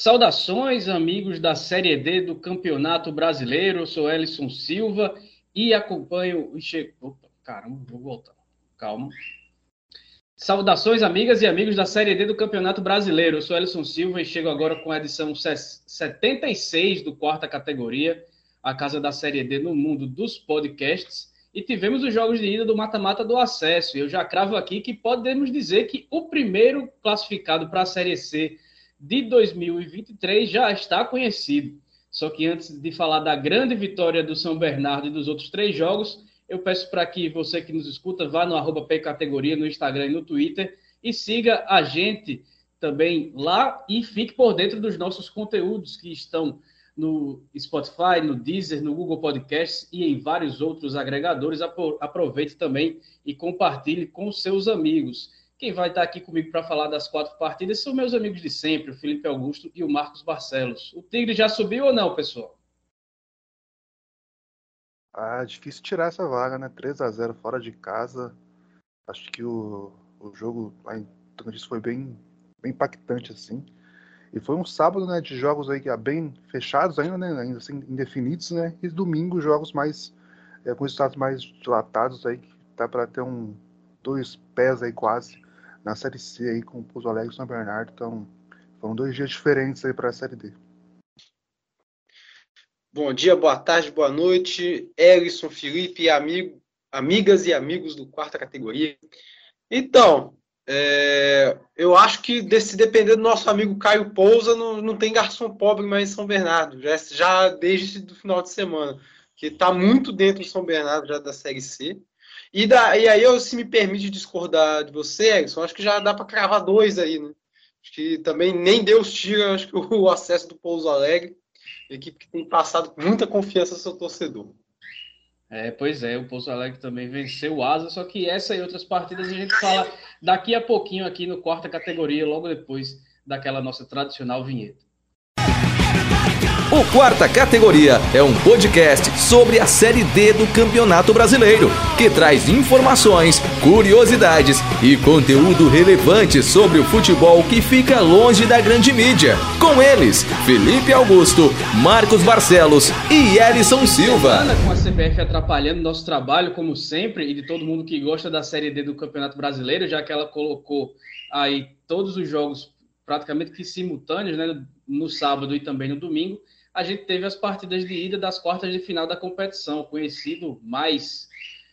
Saudações, amigos da Série D do Campeonato Brasileiro. Eu sou Ellison Silva e acompanho. Opa, caramba, vou voltar. Calma. Saudações, amigas e amigos da Série D do Campeonato Brasileiro. Eu sou Ellison Silva e chego agora com a edição 76 do quarta categoria, a casa da Série D no mundo dos podcasts. E tivemos os jogos de ida do mata-mata do acesso. E eu já cravo aqui que podemos dizer que o primeiro classificado para a Série C de 2023 já está conhecido. Só que antes de falar da grande vitória do São Bernardo e dos outros três jogos, eu peço para que você que nos escuta vá no arroba Categoria no Instagram e no Twitter e siga a gente também lá e fique por dentro dos nossos conteúdos que estão no Spotify, no Deezer, no Google Podcasts e em vários outros agregadores. Aproveite também e compartilhe com seus amigos. Quem vai estar aqui comigo para falar das quatro partidas são meus amigos de sempre, o Felipe Augusto e o Marcos Barcelos. O Tigre já subiu ou não, pessoal? Ah, difícil tirar essa vaga, né? 3 a 0 fora de casa. Acho que o, o jogo lá em Tocantins foi bem, bem impactante, assim. E foi um sábado, né, de jogos aí bem fechados ainda, né, ainda assim, indefinidos, né, e domingo jogos mais, é, com resultados mais dilatados aí, que tá para ter um, dois pés aí quase na Série C aí com o Pouso Alegre e São Bernardo. Então, foram dois dias diferentes aí para a Série D. Bom dia, boa tarde, boa noite. Erison, Felipe, amigo, amigas e amigos do quarta categoria. Então, é, eu acho que se depender do nosso amigo Caio Pousa, não, não tem garçom pobre mais em São Bernardo, já, já desde o final de semana, que está muito dentro de São Bernardo já da Série C. E, da, e aí, eu, se me permite discordar de você, Erickson, acho que já dá para cravar dois aí, né? Acho que também nem Deus tira acho que o acesso do Pouso Alegre, equipe que tem passado muita confiança no seu torcedor. É, pois é, o Pouso Alegre também venceu o Asa, só que essa e outras partidas a gente fala daqui a pouquinho aqui no quarta categoria, logo depois daquela nossa tradicional vinheta. O Quarta Categoria é um podcast sobre a Série D do Campeonato Brasileiro, que traz informações, curiosidades e conteúdo relevante sobre o futebol que fica longe da grande mídia. Com eles, Felipe Augusto, Marcos Barcelos e Elison Silva. Com a CBF atrapalhando nosso trabalho, como sempre, e de todo mundo que gosta da Série D do Campeonato Brasileiro, já que ela colocou aí todos os jogos praticamente que simultâneos, né, no sábado e também no domingo a gente teve as partidas de ida das quartas de final da competição, conhecido mais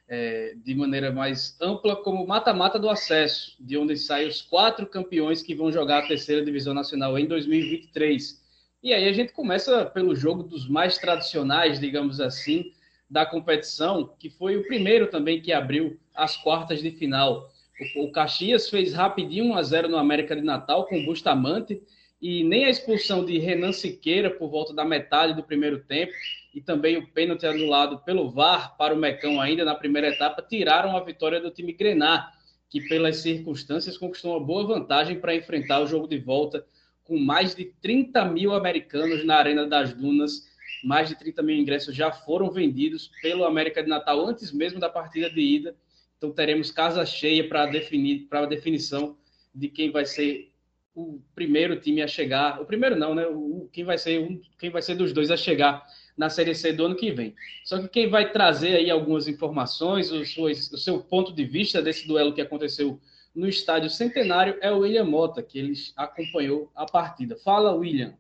é, de maneira mais ampla como mata-mata do acesso, de onde saem os quatro campeões que vão jogar a terceira divisão nacional em 2023. E aí a gente começa pelo jogo dos mais tradicionais, digamos assim, da competição, que foi o primeiro também que abriu as quartas de final. O, Caxias fez rapidinho 1 a 0 no América de Natal com o Bustamante e nem a expulsão de Renan Siqueira por volta da metade do primeiro tempo e também o pênalti anulado pelo VAR para o Mecão ainda na primeira etapa tiraram a vitória do time Grenar, que pelas circunstâncias conquistou uma boa vantagem para enfrentar o jogo de volta com mais de 30 mil americanos na Arena das Dunas. Mais de 30 mil ingressos já foram vendidos pelo América de Natal antes mesmo da partida de ida. Então teremos casa cheia para definir para a definição de quem vai ser o primeiro time a chegar, o primeiro não, né? O, quem vai ser um, quem vai ser dos dois a chegar na Série C do ano que vem. Só que quem vai trazer aí algumas informações, o, suas, o seu ponto de vista desse duelo que aconteceu no estádio Centenário é o William Mota, que ele acompanhou a partida. Fala, William.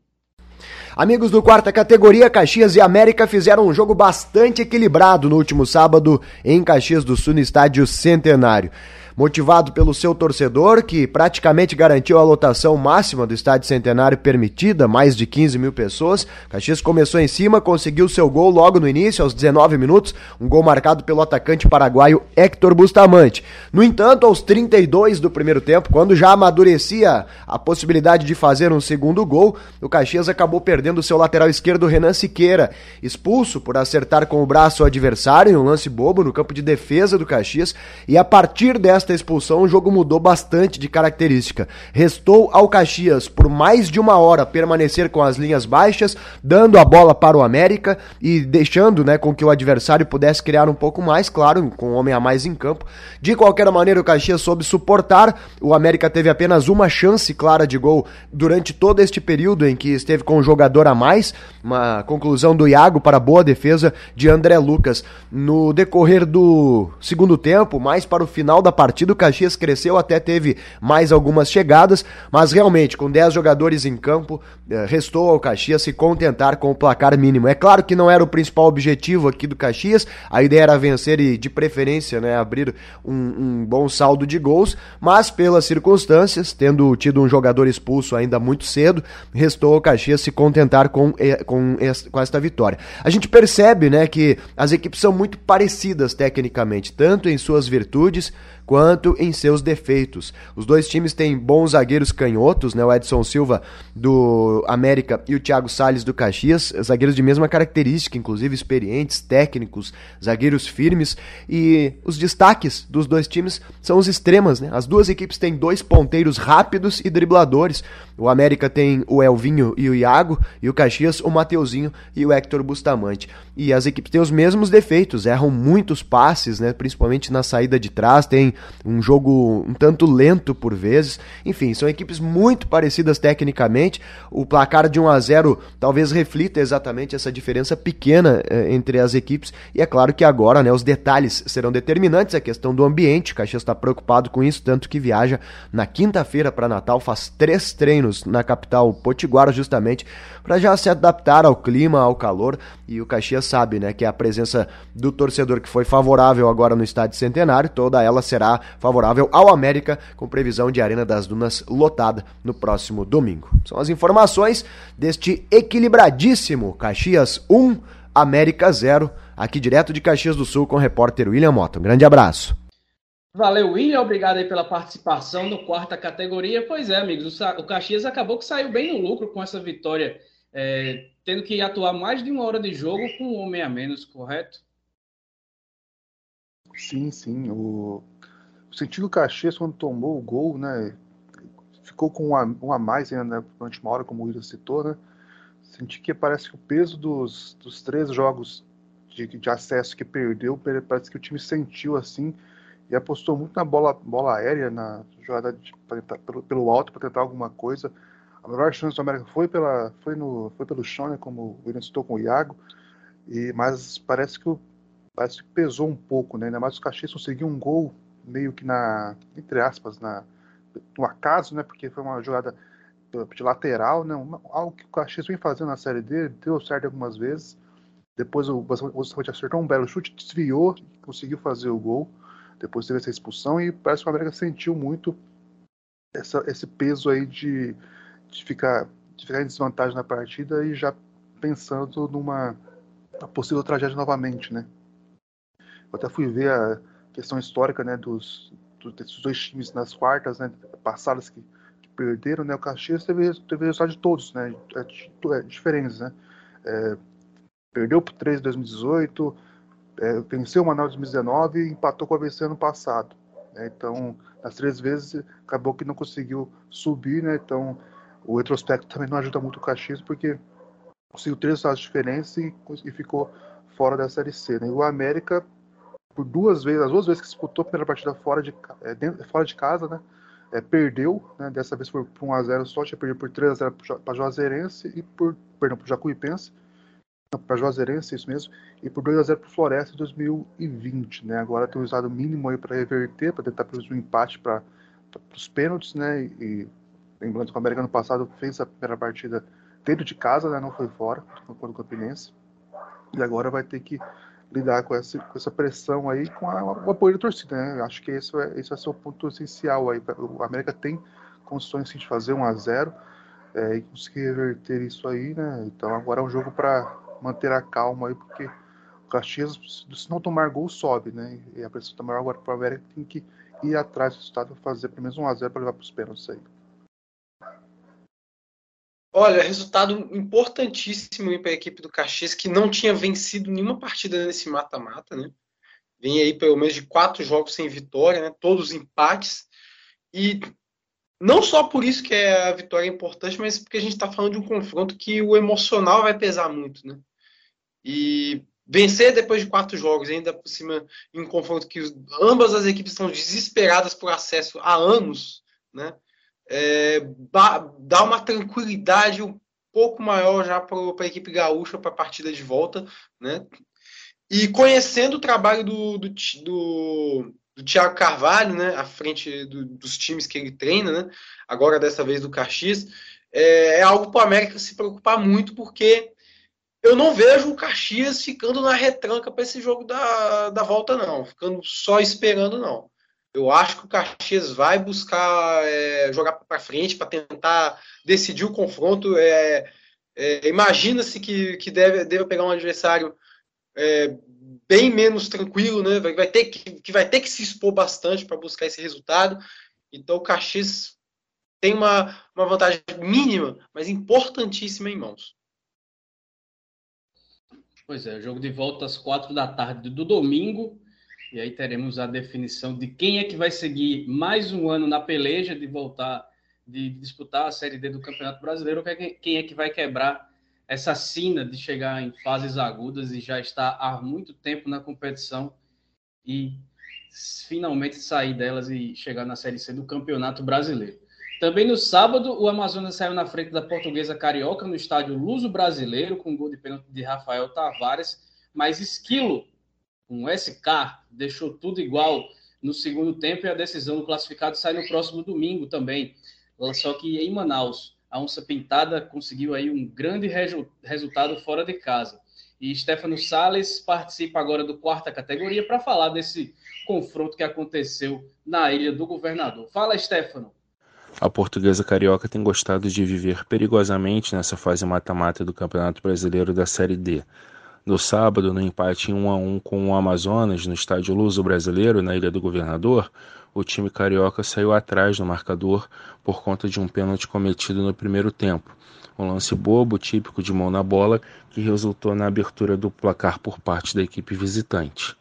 Amigos do quarta categoria, Caxias e América fizeram um jogo bastante equilibrado no último sábado em Caxias do Sul, no estádio Centenário motivado pelo seu torcedor, que praticamente garantiu a lotação máxima do estádio centenário permitida, mais de 15 mil pessoas. Caxias começou em cima, conseguiu seu gol logo no início, aos 19 minutos, um gol marcado pelo atacante paraguaio Héctor Bustamante. No entanto, aos 32 do primeiro tempo, quando já amadurecia a possibilidade de fazer um segundo gol, o Caxias acabou perdendo seu lateral esquerdo Renan Siqueira, expulso por acertar com o braço o adversário em um lance bobo no campo de defesa do Caxias, e a partir desta esta expulsão, o jogo mudou bastante de característica. Restou ao Caxias por mais de uma hora permanecer com as linhas baixas, dando a bola para o América e deixando né, com que o adversário pudesse criar um pouco mais, claro, com um homem a mais em campo. De qualquer maneira, o Caxias soube suportar. O América teve apenas uma chance clara de gol durante todo este período em que esteve com um jogador a mais. Uma conclusão do Iago para boa defesa de André Lucas. No decorrer do segundo tempo, mais para o final da partida, o Caxias cresceu, até teve mais algumas chegadas, mas realmente, com 10 jogadores em campo, eh, restou ao Caxias se contentar com o placar mínimo. É claro que não era o principal objetivo aqui do Caxias, a ideia era vencer e, de preferência, né, abrir um, um bom saldo de gols, mas pelas circunstâncias, tendo tido um jogador expulso ainda muito cedo, restou ao Caxias se contentar com, eh, com, com esta vitória. A gente percebe né, que as equipes são muito parecidas tecnicamente, tanto em suas virtudes quanto em seus defeitos. Os dois times têm bons zagueiros canhotos, né? O Edson Silva do América e o Thiago Salles do Caxias, zagueiros de mesma característica, inclusive experientes, técnicos, zagueiros firmes e os destaques dos dois times são os extremas, né? As duas equipes têm dois ponteiros rápidos e dribladores. O América tem o Elvinho e o Iago e o Caxias o Mateuzinho e o Hector Bustamante. E as equipes têm os mesmos defeitos, erram muitos passes, né? Principalmente na saída de trás, tem um jogo um tanto lento por vezes. Enfim, são equipes muito parecidas tecnicamente. O placar de 1 a 0 talvez reflita exatamente essa diferença pequena eh, entre as equipes. E é claro que agora, né, os detalhes serão determinantes. A questão do ambiente, o Caxias está preocupado com isso, tanto que viaja na quinta-feira para Natal, faz três treinos na capital potiguara, justamente para já se adaptar ao clima, ao calor. E o Caxias sabe, né, que a presença do torcedor que foi favorável agora no estádio Centenário, toda ela será favorável ao América, com previsão de Arena das Dunas lotada no próximo domingo. São as informações deste equilibradíssimo Caxias 1, América 0, aqui direto de Caxias do Sul com o repórter William Mota. Um grande abraço. Valeu, William. Obrigado aí pela participação no quarta categoria. Pois é, amigos, o Caxias acabou que saiu bem no lucro com essa vitória é, tendo que atuar mais de uma hora de jogo com um homem a menos, correto? Sim, sim. O, o sentido Caxias, quando tomou o gol, né, ficou com um a, mais ainda né, uma hora, como o William citou, né? Senti que parece que o peso dos, dos três jogos de, de acesso que perdeu, parece que o time sentiu assim e apostou muito na bola, bola aérea, na jogada de, tentar, pelo, pelo alto para tentar alguma coisa. A melhor chance do América foi, pela, foi, no, foi pelo chão, né, como o William citou com o Iago, e, mas parece que, parece que pesou um pouco, né, ainda mais o Caxias conseguiu um gol meio que na, entre aspas, na, no acaso, né, porque foi uma jogada de lateral, né, uma, algo que o Caxias vem fazendo na Série D, deu certo algumas vezes, depois o Bustamante acertou um belo chute, desviou, conseguiu fazer o gol, depois teve essa expulsão e parece que o América sentiu muito essa, esse peso aí de de ficar, de ficar em desvantagem na partida e já pensando numa possível tragédia novamente, né? Eu até fui ver a questão histórica, né, dos, dos dois times nas quartas, né, passadas que, que perderam, né? O Caxias teve, teve resultado de todos, né? É, é, diferentes, né? É, perdeu por 3 em 2018, é, venceu o Manaus em 2019 e empatou com a VC ano passado. Né? Então, nas três vezes, acabou que não conseguiu subir, né? Então, o retrospecto também não ajuda muito o Caxias, porque conseguiu três resultados diferentes e, e ficou fora da Série C. Né? E o América, por duas vezes, as duas vezes que disputou a primeira partida fora de, é, dentro, fora de casa, né? É, perdeu, né? dessa vez por, por 1x0 só, tinha perdido por 3x0 para Juazeirense e por, perdão, para Jacuipense, para Juazeirense, isso mesmo, e por 2x0 para Floresta em 2020, né? Agora tem um resultado mínimo aí para reverter, para tentar produzir um empate para os pênaltis, né? E Lembrando que o América no passado fez a primeira partida dentro de casa, né, não foi fora, contra o Campinense. E agora vai ter que lidar com essa, com essa pressão aí, com a, o apoio da torcida. Né? Acho que esse, é, esse ser o ponto essencial aí. O América tem condições sim, de fazer 1 a 0 é, e conseguir reverter isso aí, né? Então agora é um jogo para manter a calma aí, porque o Caxias, se não tomar gol, sobe, né? E a pressão tomar agora para o América tem que ir atrás do resultado, fazer pelo menos 1 a 0 para levar para os pênaltis aí. Olha, resultado importantíssimo para a equipe do Caxias, que não tinha vencido nenhuma partida nesse mata-mata, né? vem aí pelo menos de quatro jogos sem vitória, né? Todos empates. E não só por isso que é a vitória é importante, mas porque a gente está falando de um confronto que o emocional vai pesar muito, né? E vencer depois de quatro jogos, ainda por cima em um confronto que ambas as equipes estão desesperadas por acesso há anos, né? É, dá uma tranquilidade um pouco maior já para a equipe gaúcha para a partida de volta, né? E conhecendo o trabalho do, do, do, do Thiago Carvalho, né, à frente do, dos times que ele treina, né, agora dessa vez do Caxias, é, é algo para o América se preocupar muito, porque eu não vejo o Caxias ficando na retranca para esse jogo da, da volta, não, ficando só esperando, não. Eu acho que o Caxias vai buscar é, jogar para frente para tentar decidir o confronto. É, é, Imagina-se que, que deve, deve pegar um adversário é, bem menos tranquilo, né? Vai, vai, ter que, que vai ter que se expor bastante para buscar esse resultado. Então o Caxias tem uma, uma vantagem mínima, mas importantíssima em mãos. Pois é, jogo de volta às quatro da tarde do domingo. E aí teremos a definição de quem é que vai seguir mais um ano na peleja de voltar, de disputar a Série D do Campeonato Brasileiro, quem é que vai quebrar essa sina de chegar em fases agudas e já estar há muito tempo na competição e finalmente sair delas e chegar na Série C do Campeonato Brasileiro. Também no sábado, o Amazonas saiu na frente da Portuguesa Carioca no estádio Luso Brasileiro, com gol de pênalti de Rafael Tavares, mas Esquilo, um SK, deixou tudo igual no segundo tempo e a decisão do classificado sai no próximo domingo também, só que em Manaus a Onça Pintada conseguiu aí um grande reju- resultado fora de casa. E Stefano Sales participa agora do quarta categoria para falar desse confronto que aconteceu na Ilha do Governador. Fala, Stefano. A portuguesa carioca tem gostado de viver perigosamente nessa fase mata-mata do Campeonato Brasileiro da Série D. No sábado, no empate em 1 a 1 com o Amazonas no estádio Luso Brasileiro, na Ilha do Governador, o time carioca saiu atrás no marcador por conta de um pênalti cometido no primeiro tempo. Um lance bobo, típico de mão na bola, que resultou na abertura do placar por parte da equipe visitante.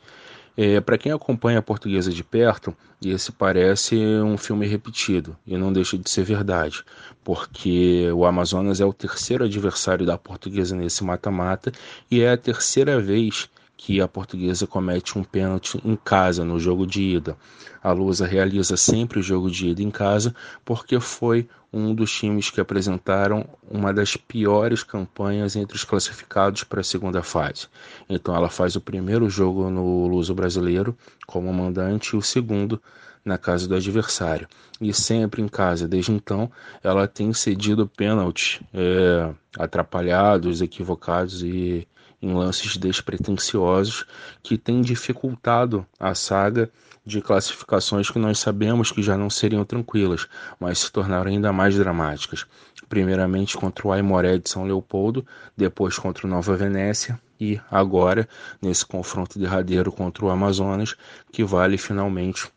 É, Para quem acompanha a portuguesa de perto, esse parece um filme repetido, e não deixa de ser verdade, porque o Amazonas é o terceiro adversário da portuguesa nesse mata-mata e é a terceira vez que a portuguesa comete um pênalti em casa no jogo de ida. A Lusa realiza sempre o jogo de ida em casa porque foi um dos times que apresentaram uma das piores campanhas entre os classificados para a segunda fase. Então ela faz o primeiro jogo no Luso brasileiro como mandante e o segundo na casa do adversário. E sempre em casa, desde então, ela tem cedido pênaltis é, atrapalhados, equivocados e em lances despretensiosos que têm dificultado a saga de classificações que nós sabemos que já não seriam tranquilas, mas se tornaram ainda mais dramáticas. Primeiramente contra o Aimoré de São Leopoldo, depois contra o Nova Venécia e agora nesse confronto derradeiro contra o Amazonas, que vale finalmente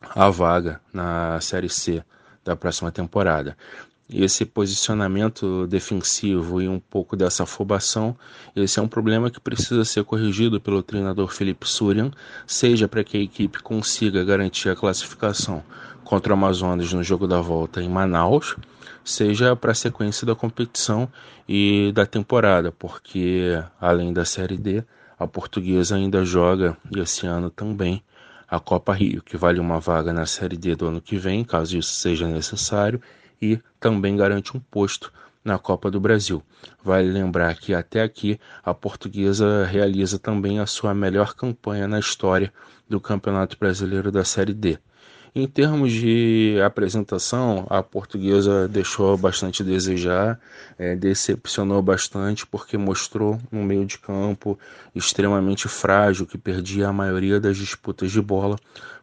a vaga na Série C da próxima temporada esse posicionamento defensivo e um pouco dessa afobação, esse é um problema que precisa ser corrigido pelo treinador Felipe Surian, seja para que a equipe consiga garantir a classificação contra o Amazonas no jogo da volta em Manaus, seja para a sequência da competição e da temporada, porque além da Série D, a portuguesa ainda joga e esse ano também a Copa Rio, que vale uma vaga na Série D do ano que vem, caso isso seja necessário, e também garante um posto na Copa do Brasil. Vale lembrar que até aqui a portuguesa realiza também a sua melhor campanha na história do Campeonato Brasileiro da Série D. Em termos de apresentação, a portuguesa deixou bastante a desejar, é, decepcionou bastante porque mostrou um meio de campo extremamente frágil que perdia a maioria das disputas de bola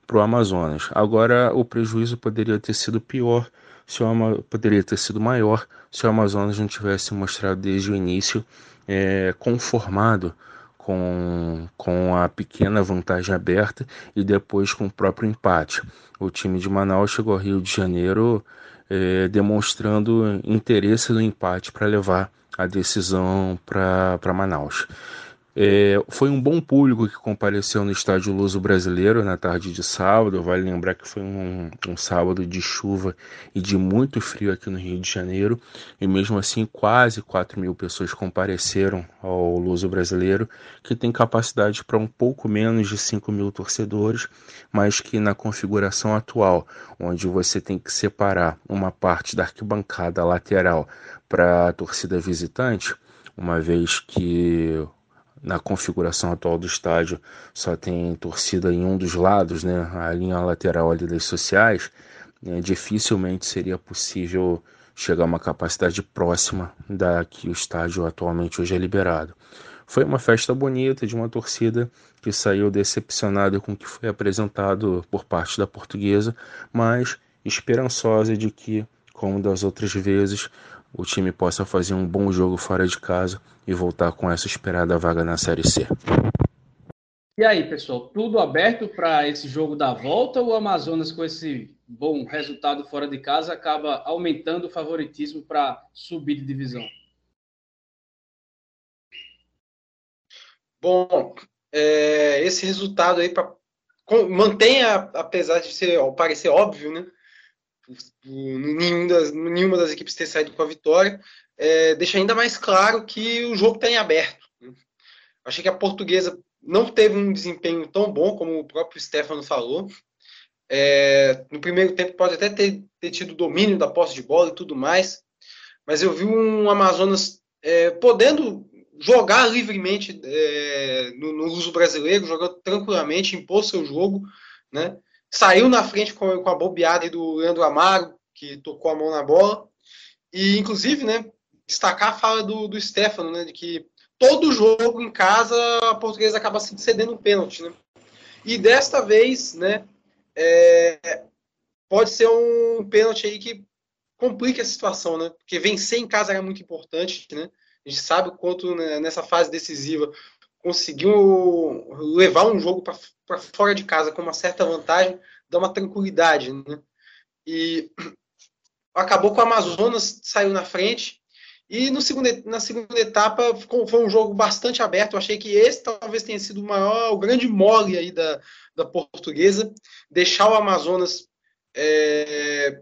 para o Amazonas. Agora, o prejuízo poderia ter sido pior se o poderia ter sido maior se o Amazonas não tivesse mostrado desde o início é, conformado com, com a pequena vantagem aberta e depois com o próprio empate. O time de Manaus chegou ao Rio de Janeiro é, demonstrando interesse no empate para levar a decisão para Manaus. É, foi um bom público que compareceu no estádio Luso Brasileiro na tarde de sábado. Vale lembrar que foi um, um, sábado de chuva e de muito frio aqui no Rio de Janeiro, e mesmo assim, quase 4 mil pessoas compareceram ao Luso Brasileiro, que tem capacidade para um pouco menos de 5 mil torcedores, mas que na configuração atual, onde você tem que separar uma parte da arquibancada lateral para a torcida visitante, uma vez que na configuração atual do estádio só tem torcida em um dos lados, né, a linha lateral ali das sociais, né, dificilmente seria possível chegar a uma capacidade próxima da que o estádio atualmente hoje é liberado. Foi uma festa bonita de uma torcida que saiu decepcionada com o que foi apresentado por parte da portuguesa, mas esperançosa de que, como das outras vezes, o time possa fazer um bom jogo fora de casa e voltar com essa esperada vaga na Série C. E aí, pessoal, tudo aberto para esse jogo da volta ou o Amazonas, com esse bom resultado fora de casa, acaba aumentando o favoritismo para subir de divisão? Bom, é, esse resultado aí pra, com, mantenha, apesar de ser, parecer óbvio, né? Nenhum das, nenhuma das equipes ter saído com a vitória, é, deixa ainda mais claro que o jogo está em aberto. Né? Achei que a portuguesa não teve um desempenho tão bom como o próprio Stefano falou. É, no primeiro tempo pode até ter, ter, tido domínio da posse de bola e tudo mais, mas eu vi um Amazonas é, podendo jogar livremente é, no, no uso brasileiro, jogando tranquilamente, impor seu jogo, né? Saiu na frente com, com a bobeada do Leandro Amaro, que tocou a mão na bola. E, inclusive, né, destacar a fala do, do Stefano, né, de que todo jogo em casa a portuguesa acaba se cedendo um pênalti. Né? E desta vez, né, é, pode ser um pênalti aí que complica a situação, né? Porque vencer em casa era muito importante, né? A gente sabe o quanto né, nessa fase decisiva conseguiu levar um jogo para fora de casa com uma certa vantagem, dá uma tranquilidade. Né? E acabou com o Amazonas, saiu na frente. E no segundo, na segunda etapa ficou, foi um jogo bastante aberto. Eu achei que esse talvez tenha sido o maior, o grande mole aí da, da portuguesa, deixar o Amazonas. É...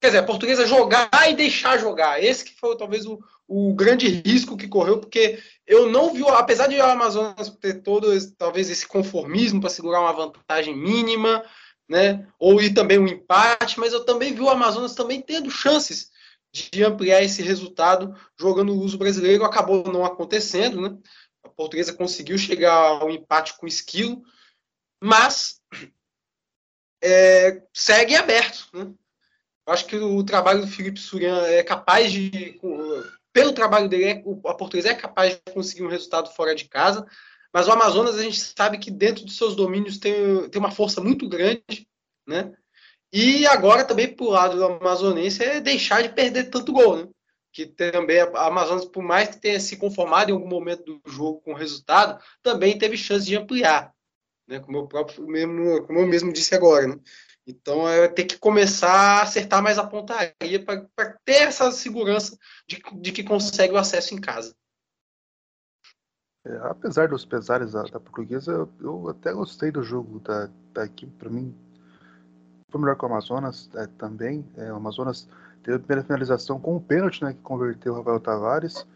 Quer dizer, a portuguesa jogar e deixar jogar. Esse que foi talvez o, o grande risco que correu, porque eu não vi, apesar de o Amazonas ter todo esse, talvez esse conformismo para segurar uma vantagem mínima, né, ou ir também um empate, mas eu também vi o Amazonas também tendo chances de ampliar esse resultado jogando o uso brasileiro, acabou não acontecendo, né? A portuguesa conseguiu chegar ao empate com o esquilo, mas é, segue aberto, né? Acho que o trabalho do Felipe Surian é capaz de pelo trabalho dele, a portuguesa é capaz de conseguir um resultado fora de casa, mas o Amazonas a gente sabe que dentro dos seus domínios tem, tem uma força muito grande, né? E agora também pro lado do amazonense é deixar de perder tanto gol, né? Que também a Amazonas, por mais que tenha se conformado em algum momento do jogo com o resultado, também teve chance de ampliar, né? Como eu próprio mesmo, como eu mesmo disse agora, né? Então, é ter que começar a acertar mais a pontaria para ter essa segurança de, de, que consegue o acesso em casa. É, apesar dos pesares da, da portuguesa, eu, até gostei do jogo da, equipe. Para mim, foi melhor que o Amazonas é, também. É, o Amazonas teve a primeira finalização com o um pênalti, né, que converteu o Rafael Tavares.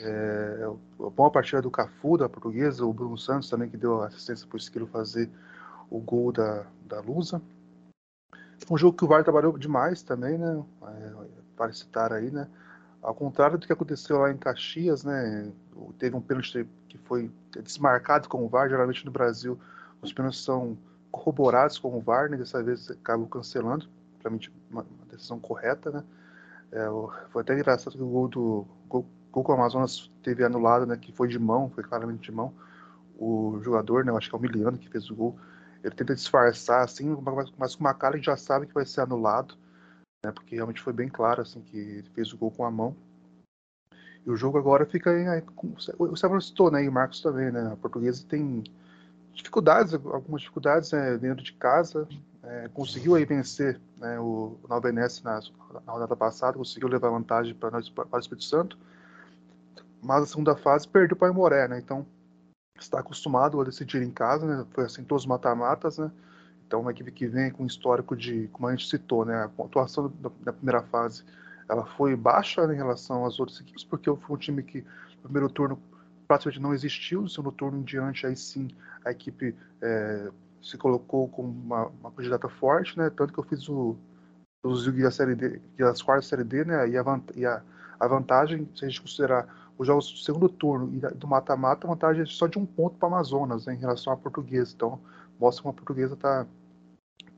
É, a boa partida do Cafu, da portuguesa, o Bruno Santos também, que deu assistência para o Esquilo fazer o gol da, da Lusa. Um jogo que o VAR trabalhou demais também, né? É, para citar aí, né? Ao contrário do que aconteceu lá em Caxias, né? Teve um pênalti que foi desmarcado com o VAR. Geralmente no Brasil os pênaltis são corroborados com o VAR, né? Dessa vez acabou cancelando. Para mim, uma, decisão correta, né? É, foi até engraçado que o gol do gol, gol com o Amazonas teve anulado, né? Que foi de mão, foi claramente de mão. O jogador, né? Eu acho que é o Miliano que fez o gol ele tenta disfarçar, assim, mas com uma cara que já sabe que vai ser anulado, né? Porque realmente foi bem claro, assim, que ele fez o gol com a mão. E o jogo agora fica em. O Sérgio citou, né? E o Marcos também, né? A portuguesa tem dificuldades, algumas dificuldades né, dentro de casa. É, conseguiu aí vencer né, o, Nova na, na rodada passada, conseguiu levar vantagem para o Espírito Santo. mas a segunda fase perdeu para o Aimoré, né? Então está acostumado a decidir em casa, né? Foi assim todos os mata-matas, né? Então uma equipe que vem com histórico de, como a gente citou, né? A pontuação da, da primeira fase ela foi baixa né, em relação às outras equipes, porque foi um time que no primeiro turno praticamente não existiu, no segundo turno em diante aí sim a equipe é, se colocou como uma, uma candidata forte, né? Tanto que eu fiz o os da série D, das quartas série D, né? E, a, e a, a, vantagem, se a gente considerar os jogos do segundo turno e do mata-mata, a vantagem é só de um ponto para Amazonas né, em relação à portuguesa. Então, mostra que a portuguesa está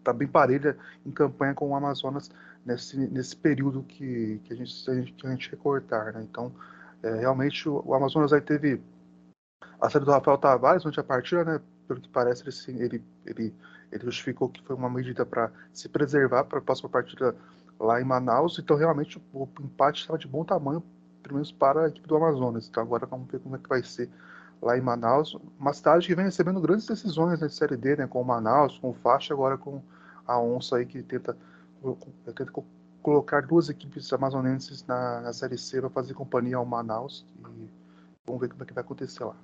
tá bem parelha em campanha com o Amazonas nesse, nesse período que, que, a gente, que a gente recortar. Né? Então, é, realmente, o, o, Amazonas aí teve a série do Rafael Tavares, onde a partida, né, pelo que parece, ele, ele, ele, ele justificou que foi uma medida para se preservar para a próxima partida lá em Manaus. Então, realmente, o, empate estava de bom tamanho pelo menos para a equipe do Amazonas. Então agora vamos ver como é que vai ser lá em Manaus. Uma cidade que vem recebendo grandes decisões na Série D, né, com o Manaus, com o Faixa, agora com a Onça aí que tenta, tenta colocar duas equipes amazonenses na, na Série C para fazer companhia ao Manaus e vamos ver como é que vai acontecer lá.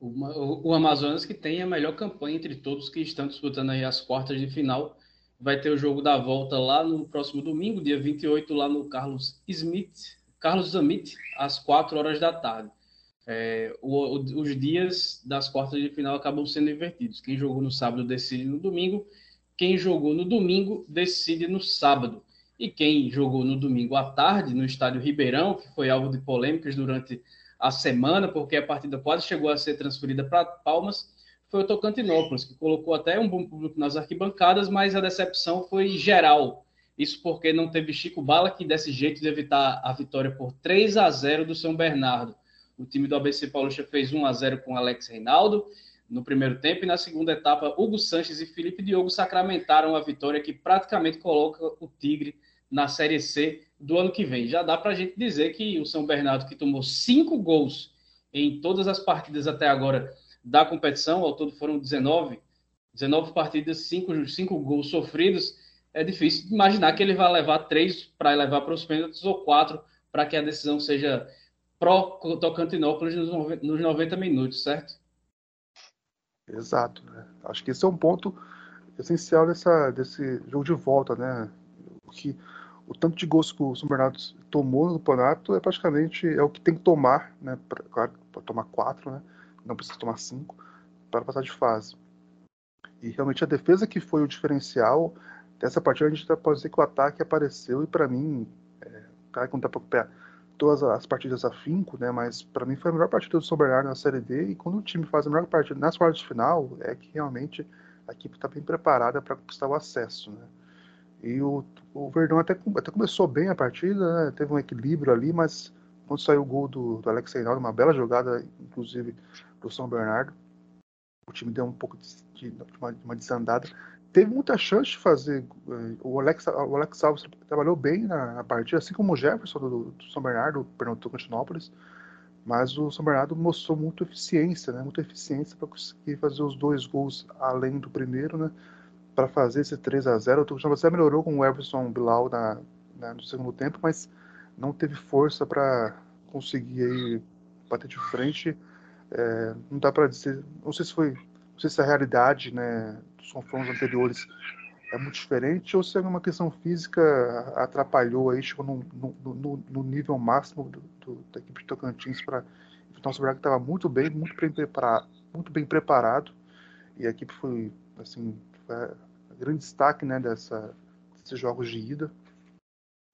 O, o Amazonas que tem a melhor campanha entre todos que estão disputando aí as quartas de final vai ter o jogo da volta lá no próximo domingo, dia 28, lá no Carlos Smith, Carlos Zamit, às 4 horas da tarde. É, o, os dias das quartas de final acabam sendo invertidos. Quem jogou no sábado decide no domingo, quem jogou no domingo decide no sábado. E quem jogou no domingo à tarde, no estádio Ribeirão, que foi alvo de polêmicas durante a semana, porque a partida quase chegou a ser transferida para Palmas, foi o Tocantinópolis, que colocou até um bom público nas arquibancadas, mas a decepção foi geral. Isso porque não teve Chico Bala que desse jeito de evitar a vitória por 3 a 0 do São Bernardo. O time do ABC Paulista fez 1 a 0 com Alex Reinaldo no primeiro tempo e na segunda etapa Hugo Sanches e Felipe Diogo sacramentaram a vitória que praticamente coloca o Tigre na Série C do ano que vem. Já dá para a gente dizer que o São Bernardo, que tomou cinco gols em todas as partidas até agora da competição, ao todo foram 19, 19 partidas, 5, 5 gols sofridos. É difícil imaginar que ele vai levar 3 para levar para os pênaltis ou 4 para que a decisão seja pró-Tocantinópolis nos 90 minutos, certo? Exato. Né? Acho que esse é um ponto essencial dessa, desse jogo de volta, né? O, que, o tanto de gols que o São Bernardo tomou no campeonato é praticamente é o que tem que tomar, né? Pra, claro, para tomar quatro, né? Não precisa tomar cinco para passar de fase. E realmente a defesa que foi o diferencial dessa partida, a gente pode dizer que o ataque apareceu e para mim, é, cara que não dá para todas as partidas a finco, né, mas para mim foi a melhor partida do São Bernardo na Série D e quando o time faz a melhor partida nas quartas de final, é que realmente a equipe está bem preparada para conquistar o acesso, né. E o, o Verdão até, até começou bem a partida, né, teve um equilíbrio ali, mas quando saiu o gol do, do Alex Reinaldo, uma bela jogada, inclusive, do São Bernardo, o time deu um pouco de, de, uma, uma, desandada. Teve muita chance de fazer. Eh, o Alex, o Alex Alves trabalhou bem na, na partida, assim como o Jefferson do, do São Bernardo, perdão, do Tocantinópolis. Mas o São Bernardo mostrou muita eficiência, né? Muita eficiência para conseguir fazer os dois gols além do primeiro, né? Para fazer esse 3 a 0 O Tocantinópolis até melhorou com o Everson Bilal na, na, no segundo tempo, mas não teve força para conseguir aí bater de frente. É, não dá para dizer, não sei se foi, não sei se a realidade, né, dos confrontos anteriores é muito diferente ou se alguma questão física atrapalhou aí, chegou no, no, no, no nível máximo do, do, da equipe de Tocantins para enfrentar o que estava muito bem, muito bem preparado, muito bem preparado e a equipe foi assim, foi grande destaque, né, dessa desses jogos de ida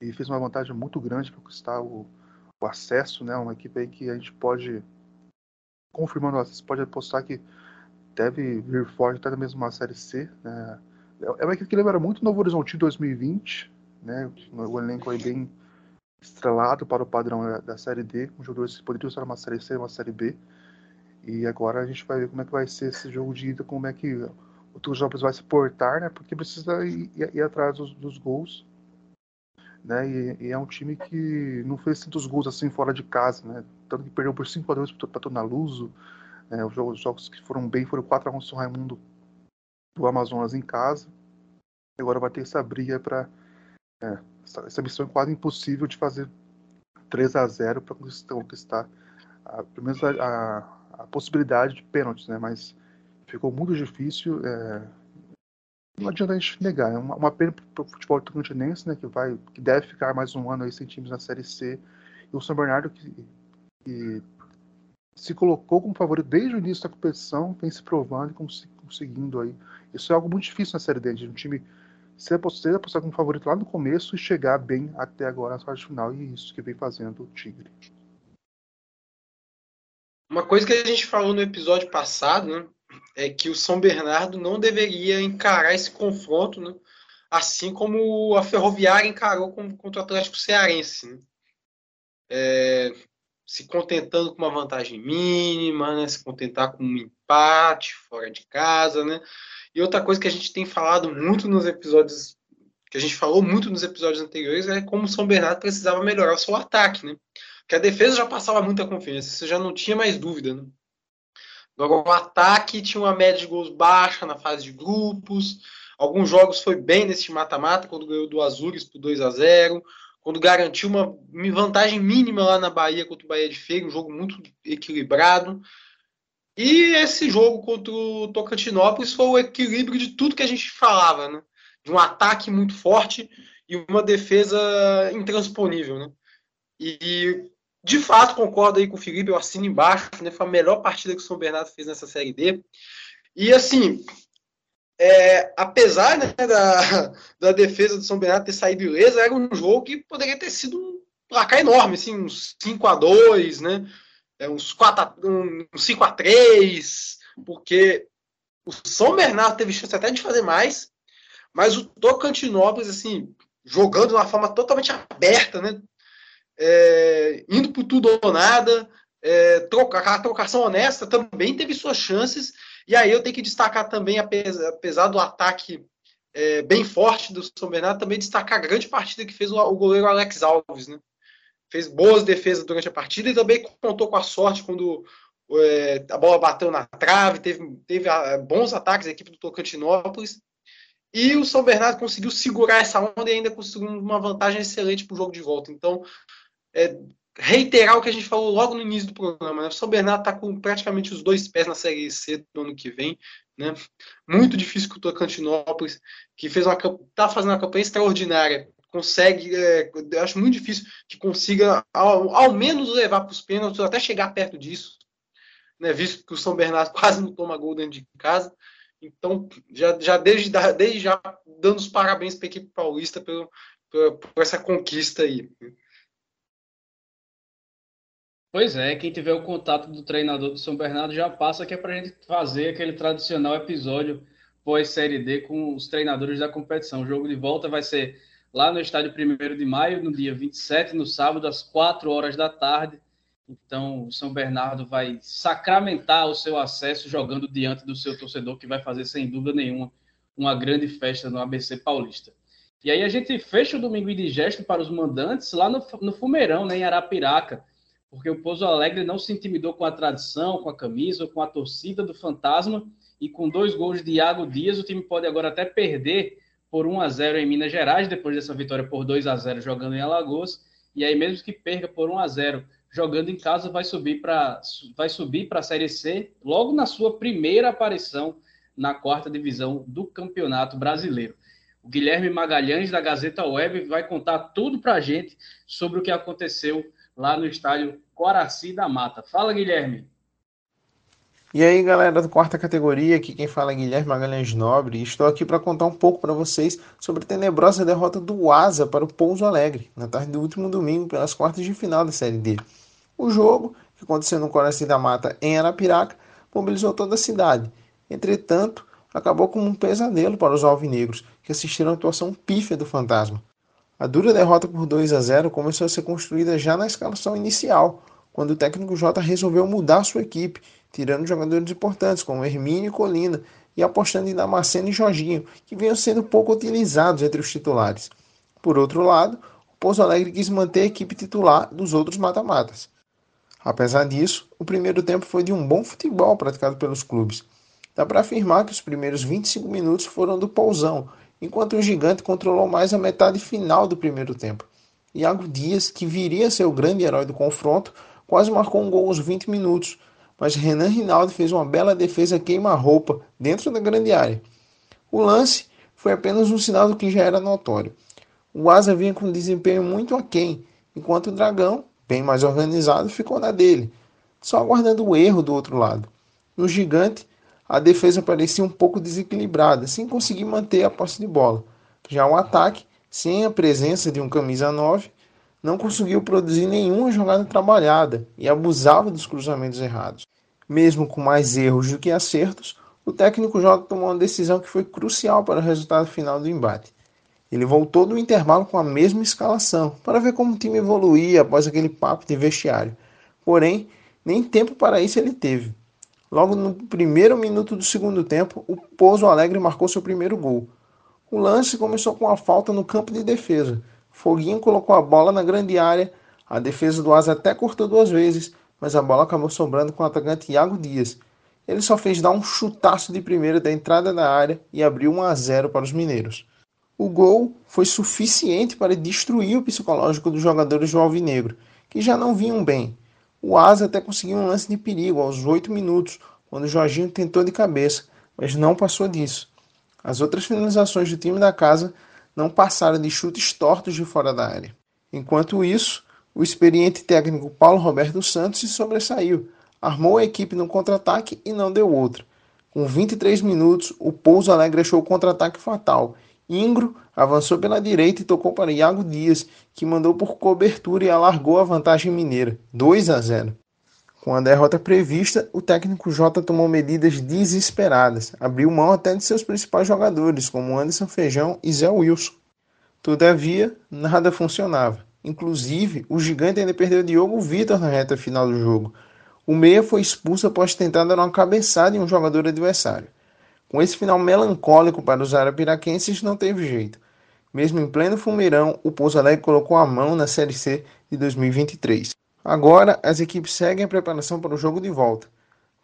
e fez uma vantagem muito grande para conquistar o, o, acesso, né? Uma equipe aí que a gente pode, confirmando o acesso, pode apostar que deve vir forte até mesmo uma Série C, né? É uma equipe que lembra muito Novo Horizonte 2020, né? O elenco aí bem estrelado para o padrão da Série D, com jogadores que poderiam estar uma Série C, uma Série B. E agora a gente vai ver como é que vai ser esse jogo de ida, como é que o Tujanópolis vai se portar, né? Porque precisa ir, ir, ir atrás dos, dos gols né? E, e, é um time que não fez tantos gols assim fora de casa, né? Tanto que perdeu por 5 a 2 para Tonaluso. Né? Os, jogos, os jogos que foram bem foram 4 a 1 São Raimundo do Amazonas em casa. Agora vai ter essa briga para é, essa, essa, missão quase impossível de fazer 3 a 0 para conquistar, a, pelo menos a, a, a, possibilidade de pênaltis, né? Mas ficou muito difícil. É, não adianta a gente negar, é uma, uma pena para o futebol continense, né? Que vai, que deve ficar mais um ano aí sem times na Série C. E o São Bernardo que, que se colocou como favorito desde o início da competição, vem se provando e conseguindo aí. Isso é algo muito difícil na Série D, de um time ser apostado como favorito lá no começo e chegar bem até agora na fase final, e isso que vem fazendo o Tigre. Uma coisa que a gente falou no episódio passado, né, é que o São Bernardo não deveria encarar esse confronto, né, assim como a Ferroviária encarou contra o Atlético Cearense. Né. É, se contentando com uma vantagem mínima, né, se contentar com um empate fora de casa, né? E outra coisa que a gente tem falado muito nos episódios, que a gente falou muito nos episódios anteriores, é como o São Bernardo precisava melhorar o seu ataque, né? Porque a defesa já passava muita confiança, você já não tinha mais dúvida, né? Agora, o ataque tinha uma média de gols baixa na fase de grupos. Alguns jogos foi bem nesse mata-mata, quando ganhou do Azures por 2 a 0 quando garantiu uma vantagem mínima lá na Bahia contra o Bahia de Feira, um jogo muito equilibrado. E esse jogo contra o Tocantinópolis foi o equilíbrio de tudo que a gente falava, né? De um ataque muito forte e uma defesa intransponível, né? E de fato concordo aí com o Felipe, eu assino embaixo, né? Foi a melhor partida que o São Bernardo fez nessa série D. E assim, é, apesar né, da, da defesa do São Bernardo ter saído ilesa, era um jogo que poderia ter sido um placar enorme, assim, uns 5 a 2 né? é, uns, 4 a, uns 5 a 3 porque o São Bernardo teve chance até de fazer mais, mas o Tocantinópolis, assim, jogando de uma forma totalmente aberta, né? É, indo por tudo ou nada, é, troca, a trocação honesta também teve suas chances, e aí eu tenho que destacar também, apesar, do ataque é, bem forte do São Bernardo, também destacar a grande partida que fez o, o goleiro Alex Alves, né? fez boas defesas durante a partida e também contou com a sorte quando é, a bola bateu na trave, teve, teve a, bons ataques da equipe do Tocantinópolis. E o São Bernardo conseguiu segurar essa onda e ainda conseguiu uma vantagem excelente para o jogo de volta. Então, é, reiterar o que a gente falou logo no início do programa. Né? O São Bernardo está com praticamente os dois pés na Série C do ano que vem. Né? Muito difícil que o Tocantinópolis, que fez uma está fazendo uma campanha extraordinária, consegue, é, acho muito difícil que consiga ao, ao menos levar para os pênaltis, até chegar perto disso, né, visto que o São Bernardo quase não toma gol dentro de casa. Então, já, já desde, desde já dando os parabéns para a equipe paulista pelo, por, por essa conquista aí. Pois é, quem tiver o contato do treinador do São Bernardo já passa que é para a gente fazer aquele tradicional episódio pós-Série D com os treinadores da competição. O jogo de volta vai ser lá no estádio 1 de maio, no dia 27, no sábado, às 4 horas da tarde. Então, o São Bernardo vai sacramentar o seu acesso jogando diante do seu torcedor, que vai fazer, sem dúvida nenhuma, uma grande festa no ABC Paulista. E aí a gente fecha o domingo indigesto para os mandantes lá no, no Fumeirão, né, em Arapiraca, porque o Pouso Alegre não se intimidou com a tradição, com a camisa, com a torcida do Fantasma, e com dois gols de Iago Dias, o time pode agora até perder por 1 a 0 em Minas Gerais, depois dessa vitória por 2 a 0 jogando em Alagoas, e aí mesmo que perca por 1 a 0 jogando em casa, vai subir para vai subir para a Série C logo na sua primeira aparição na quarta divisão do Campeonato Brasileiro. O Guilherme Magalhães, da Gazeta Web, vai contar tudo para a gente sobre o que aconteceu lá no estádio Coraci da Mata. Fala, Guilherme. E aí, galera do quarta categoria, aqui quem fala é Guilherme Magalhães Nobre, estou aqui para contar um pouco para vocês sobre a tenebrosa derrota do Asa para o Pouso Alegre, na tarde do último domingo, pelas quartas de final da Série D. O jogo, que aconteceu no Coração da Mata, em Arapiraca, mobilizou toda a cidade. Entretanto, acabou como um pesadelo para os alvinegros, que assistiram a atuação pífia do Fantasma. A dura derrota por 2 a 0 começou a ser construída já na escalação inicial, quando o técnico J resolveu mudar sua equipe tirando jogadores importantes como Hermínio e Colina, e apostando em Damasceno e Jorginho, que vinham sendo pouco utilizados entre os titulares. Por outro lado, o Pouso Alegre quis manter a equipe titular dos outros mata-matas. Apesar disso, o primeiro tempo foi de um bom futebol praticado pelos clubes. Dá para afirmar que os primeiros 25 minutos foram do Pousão, enquanto o Gigante controlou mais a metade final do primeiro tempo. Iago Dias, que viria a ser o grande herói do confronto, quase marcou um gol aos 20 minutos, mas Renan Rinaldi fez uma bela defesa queima-roupa dentro da grande área. O lance foi apenas um sinal do que já era notório. O Asa vinha com um desempenho muito aquém, enquanto o Dragão, bem mais organizado, ficou na dele, só aguardando o erro do outro lado. No Gigante, a defesa parecia um pouco desequilibrada, sem conseguir manter a posse de bola. Já o ataque, sem a presença de um camisa 9, não conseguiu produzir nenhuma jogada trabalhada e abusava dos cruzamentos errados. Mesmo com mais erros do que acertos, o técnico Jota tomou uma decisão que foi crucial para o resultado final do embate. Ele voltou do intervalo com a mesma escalação, para ver como o time evoluía após aquele papo de vestiário. Porém, nem tempo para isso ele teve. Logo no primeiro minuto do segundo tempo, o Pouso Alegre marcou seu primeiro gol. O lance começou com uma falta no campo de defesa. Foguinho colocou a bola na grande área, a defesa do Asa até cortou duas vezes, mas a bola acabou sobrando com o atacante Iago Dias. Ele só fez dar um chutaço de primeira da entrada da área e abriu 1 a 0 para os mineiros. O gol foi suficiente para destruir o psicológico dos jogadores do Alvinegro, que já não vinham bem. O Asa até conseguiu um lance de perigo aos 8 minutos, quando o Jorginho tentou de cabeça, mas não passou disso. As outras finalizações do time da casa não passaram de chutes tortos de fora da área. Enquanto isso, o experiente técnico Paulo Roberto Santos se sobressaiu, armou a equipe no contra-ataque e não deu outro. Com 23 minutos, o Pouso Alegre achou o contra-ataque fatal. Ingro avançou pela direita e tocou para Iago Dias, que mandou por cobertura e alargou a vantagem mineira, 2 a 0. Com a derrota prevista, o técnico Jota tomou medidas desesperadas, abriu mão até de seus principais jogadores, como Anderson Feijão e Zé Wilson. Todavia, nada funcionava. Inclusive, o gigante ainda perdeu Diogo Vitor na reta final do jogo. O meia foi expulso após tentar dar uma cabeçada em um jogador adversário. Com esse final melancólico para os arapiraquenses, não teve jeito. Mesmo em pleno fumeirão, o Pouso Alegre colocou a mão na Série C de 2023. Agora, as equipes seguem a preparação para o jogo de volta.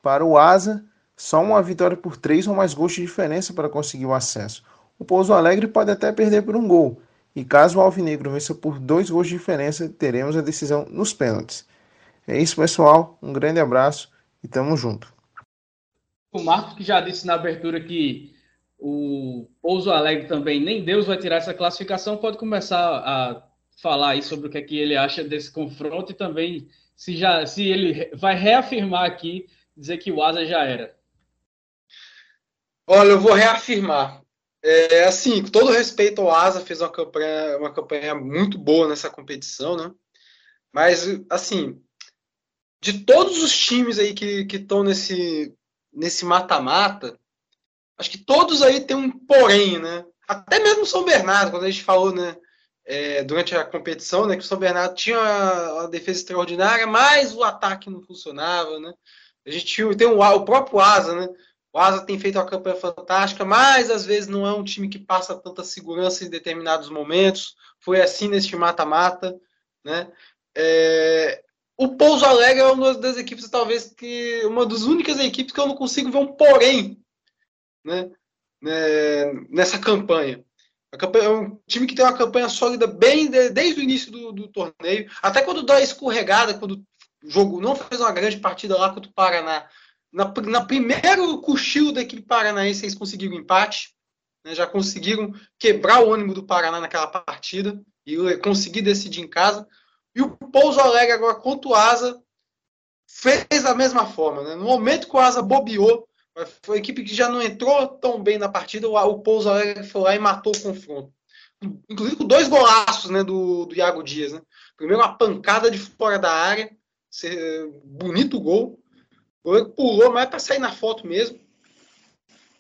Para o Asa, só uma vitória por três ou mais gols de diferença para conseguir o acesso. O Pouso Alegre pode até perder por um gol, e caso o Alvinegro vença por dois gols de diferença, teremos a decisão nos pênaltis. É isso, pessoal. Um grande abraço e tamo junto. O Marcos que já disse na abertura que o Pouso Alegre também, nem Deus vai tirar essa classificação, pode começar a falar aí sobre o que, é que ele acha desse confronto e também se, já, se ele vai reafirmar aqui, dizer que o Asa já era. Olha, eu vou reafirmar. É, assim, com todo respeito ao Asa, fez uma campanha, uma campanha muito boa nessa competição, né? Mas, assim, de todos os times aí que estão nesse nesse mata-mata, acho que todos aí tem um porém, né? Até mesmo São Bernardo, quando a gente falou, né? É, durante a competição, né? Que o São Bernardo tinha uma, defesa extraordinária, mas o ataque não funcionava, né? A gente tem o, o próprio Asa, né? O Asa tem feito uma campanha fantástica, mas às vezes não é um time que passa tanta segurança em determinados momentos. Foi assim neste mata-mata, né? É, o Pouso Alegre é uma das equipes, talvez, que uma das únicas equipes que eu não consigo ver um porém né, né nessa campanha. campanha. É um time que tem uma campanha sólida bem de, desde o início do, do, torneio, até quando dá a escorregada, quando o jogo não fez uma grande partida lá contra o Paraná, na, na primeiro cochilo da equipe paranaense, eles conseguiram empate. Né, já conseguiram quebrar o ânimo do Paraná naquela partida e conseguir decidir em casa. E o Pouso Alegre agora contra o Asa fez da mesma forma. Né? No momento que o Asa bobeou, foi a equipe que já não entrou tão bem na partida, o Pouso Alegre foi lá e matou o confronto. Inclusive com dois golaços né, do, do Iago Dias. Né? Primeiro uma pancada de fora da área, bonito gol. O goleiro pulou, mas é para sair na foto mesmo.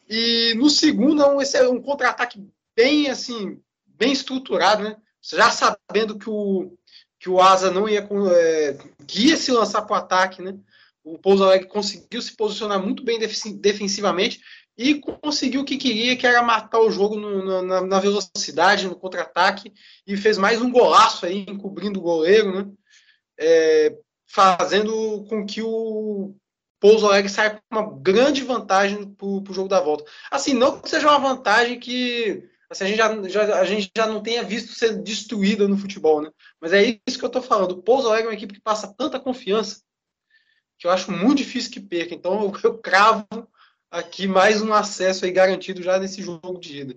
E no segundo, esse é um contra-ataque bem assim, bem estruturado, né? Já sabendo que o, que o Asa não ia, é, ia se lançar para o ataque, né? O Pouso Alegre conseguiu se posicionar muito bem defensivamente e conseguiu o que queria, que era matar o jogo no, na, na, velocidade, no contra-ataque, e fez mais um golaço aí, encobrindo o goleiro, né? É, fazendo com que o Pouso Alegre saia com uma grande vantagem para o jogo da volta. Assim, não que seja uma vantagem que assim, a, gente já, já, a gente já não tenha visto ser destruída no futebol, né? Mas é isso que eu tô falando. O Pouso Alegre é uma equipe que passa tanta confiança que eu acho muito difícil que perca. Então eu, eu cravo aqui mais um acesso aí garantido já nesse jogo de ida.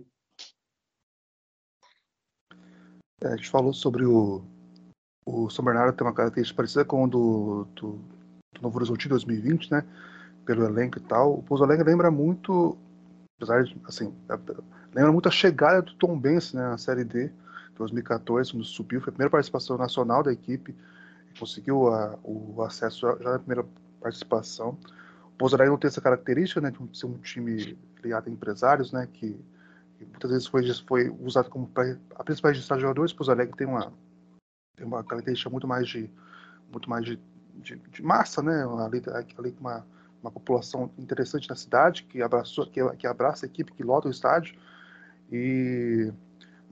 É, a gente falou sobre o, o São Bernardo tem uma característica parecida com o do, do, do Novo Horizonte 2020, né? Pelo elenco e tal. O Pouso Alegre lembra muito, apesar de, assim, é, lembra muito a chegada do Tom Benz, né? Na Série D, 2014, quando subiu. Foi a primeira participação nacional da equipe. Conseguiu a, o acesso já, na primeira participação. O Alegre não tem essa característica, né? De ser um time ligado a empresários, né? Que, que muitas vezes foi, foi usado como a principal registrar jogadores. O Alegre tem uma tem uma característica muito mais de muito mais de, de, de massa, né? Ali, ali uma, uma população interessante na cidade que abraçou que, que abraça a equipe, que lota o estádio e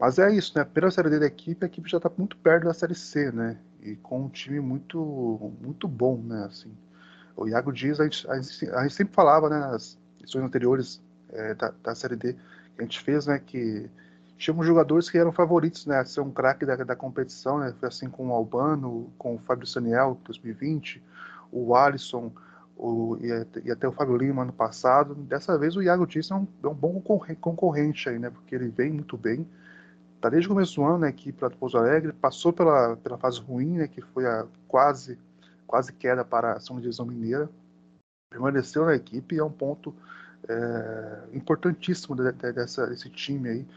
mas é isso, né? Pela série D da equipe, a equipe já está muito perto da série C, né? E com um time muito muito bom, né? Assim, o Iago Dias a gente, a gente, a gente sempre falava, né? Nas edições anteriores é, da, da série D que a gente fez, né? Que tínhamos jogadores que eram favoritos, né, a ser um craque da, da competição, né, foi assim com o Albano, com o Fábio Saniel, 2020, o Alisson, o, e, e, até o Fábio Lima no passado. Dessa vez o Iago Tissa é um, é um bom concorrente aí, né, porque ele vem muito bem, tá desde o começo do ano, né, aqui para Pouso Alegre, passou pela, pela fase ruim, né, que foi a quase, quase queda para a São Divisão Mineira, permaneceu na equipe e é um ponto é, importantíssimo de, de, dessa, desse time aí,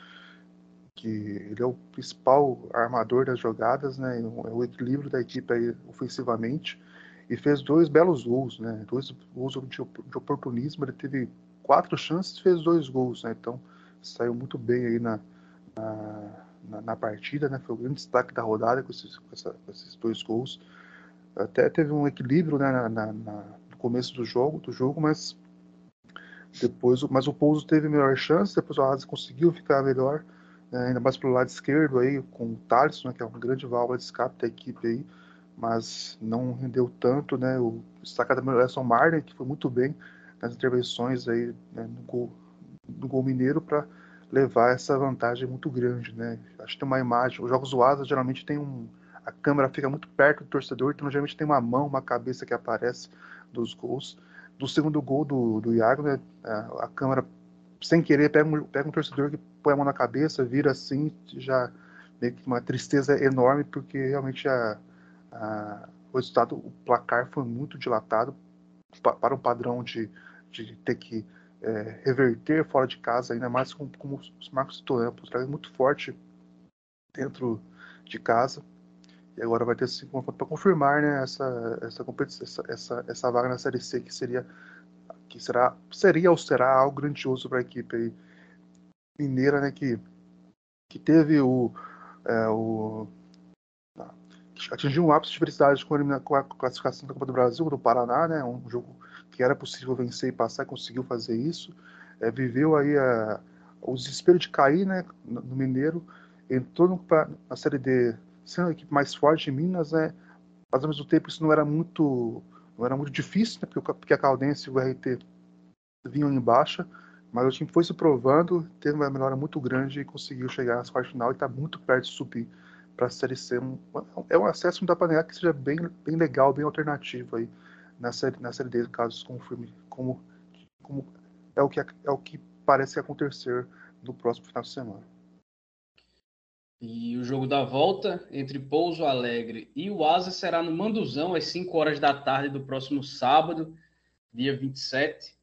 que ele é o principal armador das jogadas, né? É o equilíbrio da equipe aí ofensivamente e fez dois belos gols, né? Dois gols de, oportunismo. Ele teve quatro chances, fez dois gols, né? Então saiu muito bem aí na, na, na partida, né? Foi o grande destaque da rodada com esses, com, essa, com esses dois gols. Até teve um equilíbrio né, na, na, no começo do jogo, do jogo, mas depois, mas o Pouso teve melhor chance, depois o Asa conseguiu ficar melhor né, ainda mais pelo lado esquerdo aí, com o Thales, né, que é uma grande válvula de escape da equipe aí, mas não rendeu tanto, né, o destaque da Melhorson Marner, que foi muito bem nas intervenções aí né, no, gol, no gol mineiro para levar essa vantagem muito grande, né, acho que tem uma imagem, os jogos do Asa geralmente tem um, a câmera fica muito perto do torcedor, então geralmente tem uma mão, uma cabeça que aparece dos gols, do segundo gol do, do Iago, né, a, câmera sem querer pega um, pega um torcedor que põe a mão na cabeça, vira assim, já meio que uma tristeza enorme, porque realmente a, a, o resultado, o placar foi muito dilatado para um padrão de, de ter que é, reverter fora de casa, ainda mais como, como os Marcos citou, né? é muito forte dentro de casa. E agora vai ter esse confronto para confirmar né, essa, essa, essa, essa, essa vaga na Série C, que seria que será, seria ou será algo grandioso para a equipe aí mineira, né, que, que teve o, é, o atingiu um ápice de felicidade com a, com a classificação da Copa do Brasil do Paraná, né, um jogo que era possível vencer e passar, conseguiu fazer isso, é, viveu aí a, o desespero de cair, né, no, Mineiro, entrou no, na Série D sendo a equipe mais forte em Minas, né, mas ao mesmo tempo isso não era muito não era muito difícil, né, porque, porque a Caldense e o RT vinham em baixa, mas o time foi se provando, teve uma melhora muito grande e conseguiu chegar às quartas final e está muito perto de subir para a Série C. É um acesso não dá para negar que seja bem, bem legal, bem alternativo aí na série, na série caso se confirme como, como é, o que, é o que parece acontecer no próximo final de semana. E o jogo da volta entre Pouso Alegre e o Asa será no Manduzão às 5 horas da tarde do próximo sábado, dia 27.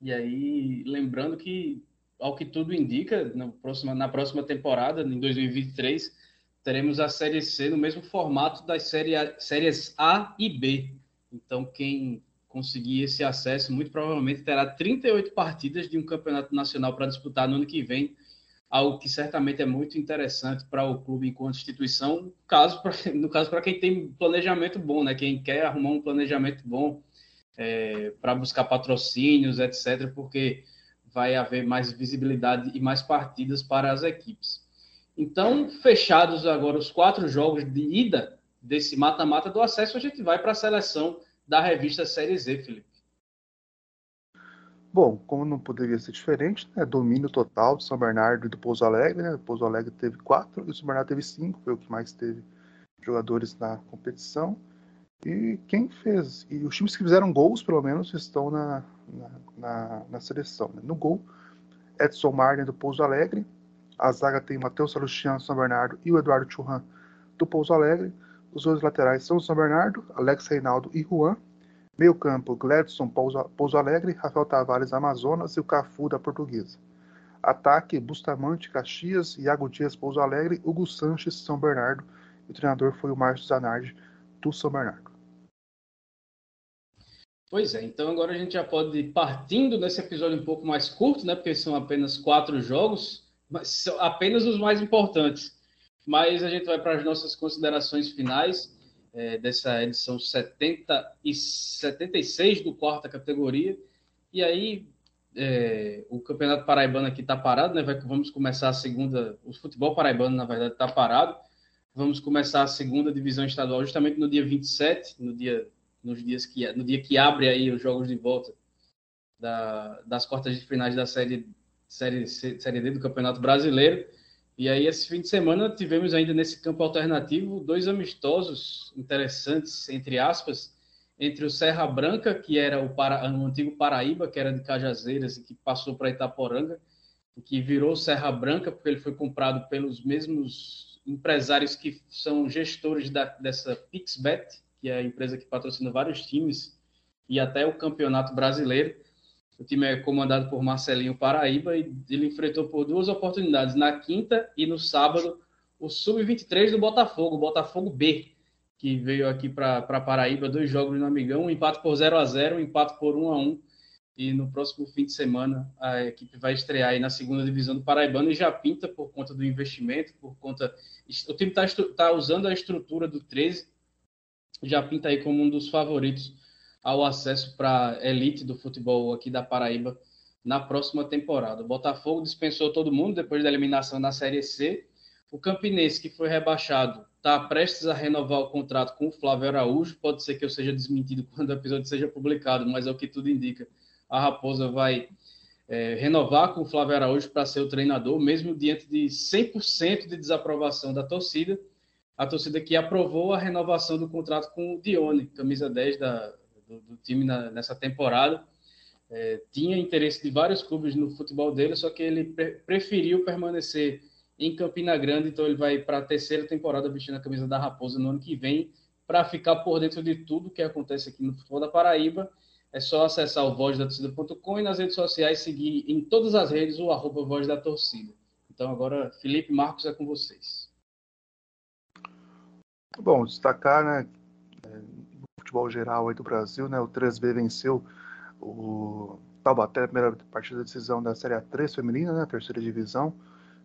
E aí, lembrando que, ao que tudo indica, na próxima, na próxima temporada, em 2023, teremos a Série C no mesmo formato das série séries A e B. Então, quem conseguir esse acesso, muito provavelmente terá 38 partidas de um campeonato nacional para disputar no ano que vem, algo que certamente é muito interessante para o clube enquanto instituição, caso pra, no caso para quem tem planejamento bom, né? Quem quer arrumar um planejamento bom é, para buscar patrocínios, etc., porque vai haver mais visibilidade e mais partidas para as equipes. Então, fechados agora os quatro jogos de ida desse mata-mata do acesso, a gente vai para a seleção da revista Série Z, Felipe. Bom, como não poderia ser diferente, né, domínio total do São Bernardo e do Pouso Alegre. Né? O Pouso Alegre teve quatro e o São Bernardo teve cinco, foi o que mais teve jogadores na competição. E quem fez? E os times que fizeram gols, pelo menos, estão na, na, na, na seleção. Né? No gol, Edson Marden do Pouso Alegre. A zaga tem Matheus Salustiano do São Bernardo e o Eduardo Churran do Pouso Alegre. Os dois laterais são São Bernardo, Alex Reinaldo e Juan. Meio campo, Gladson Pouso Alegre, Rafael Tavares Amazonas e o Cafu da Portuguesa. Ataque, Bustamante Caxias, Iago Dias Pouso Alegre, Hugo Sanches São Bernardo. O treinador foi o Márcio Zanardi do São Bernardo. Pois é, então agora a gente já pode ir partindo nesse episódio um pouco mais curto, né? Porque são apenas quatro jogos, mas são apenas os mais importantes. Mas a gente vai para as nossas considerações finais é, dessa edição 70 e 76 do quarta categoria. E aí é, o Campeonato Paraibano aqui está parado, né? Vai, vamos começar a segunda. O futebol paraibano, na verdade, está parado. Vamos começar a segunda divisão estadual justamente no dia 27, no dia, nos dias que, no dia que abre aí os jogos de volta da, das quartas de finais da série, série, série D do Campeonato Brasileiro. E aí, esse fim de semana, tivemos ainda nesse campo alternativo dois amistosos interessantes, entre aspas, entre o Serra Branca, que era o, para, o antigo Paraíba, que era de Cajazeiras e que passou para Itaporanga, que virou Serra Branca, porque ele foi comprado pelos mesmos empresários que são gestores da, dessa Pixbet, que é a empresa que patrocina vários times e até o Campeonato Brasileiro. O time é comandado por Marcelinho Paraíba e ele enfrentou por duas oportunidades, na quinta e no sábado, o Sub-23 do Botafogo, Botafogo B, que veio aqui para Paraíba, dois jogos no Amigão, um empate por 0 a 0 um empate por 1 a 1 e no próximo fim de semana a equipe vai estrear aí na segunda divisão do Paraibano e já pinta por conta do investimento, por conta... O time está tá usando a estrutura do 13, já pinta aí como um dos favoritos ao acesso para elite do futebol aqui da Paraíba na próxima temporada. O Botafogo dispensou todo mundo depois da eliminação na Série C. O Campinense, que foi rebaixado, está prestes a renovar o contrato com o Flávio Araújo. Pode ser que eu seja desmentido quando o episódio seja publicado, mas é o que tudo indica. A Raposa vai é, renovar com o Flávio Araújo para ser o treinador, mesmo diante de 100% de desaprovação da torcida. A torcida que aprovou a renovação do contrato com o Dione, camisa 10 da, do, do time na, nessa temporada. É, tinha interesse de vários clubes no futebol dele, só que ele pre preferiu permanecer em Campina Grande, então ele vai para a terceira temporada vestindo a camisa da Raposa no ano que vem, para ficar por dentro de tudo que acontece aqui no futebol da Paraíba. É só acessar o vozdatorcida.com e nas redes sociais seguir em todas as redes o arroba Voz da Torcida. Então agora, Felipe Marcos, é com vocês. Bom, destacar, né, futebol geral aí do Brasil, né? O 3B venceu o Taubaté, a primeira partida da decisão da Série A3 feminina, né? Terceira divisão.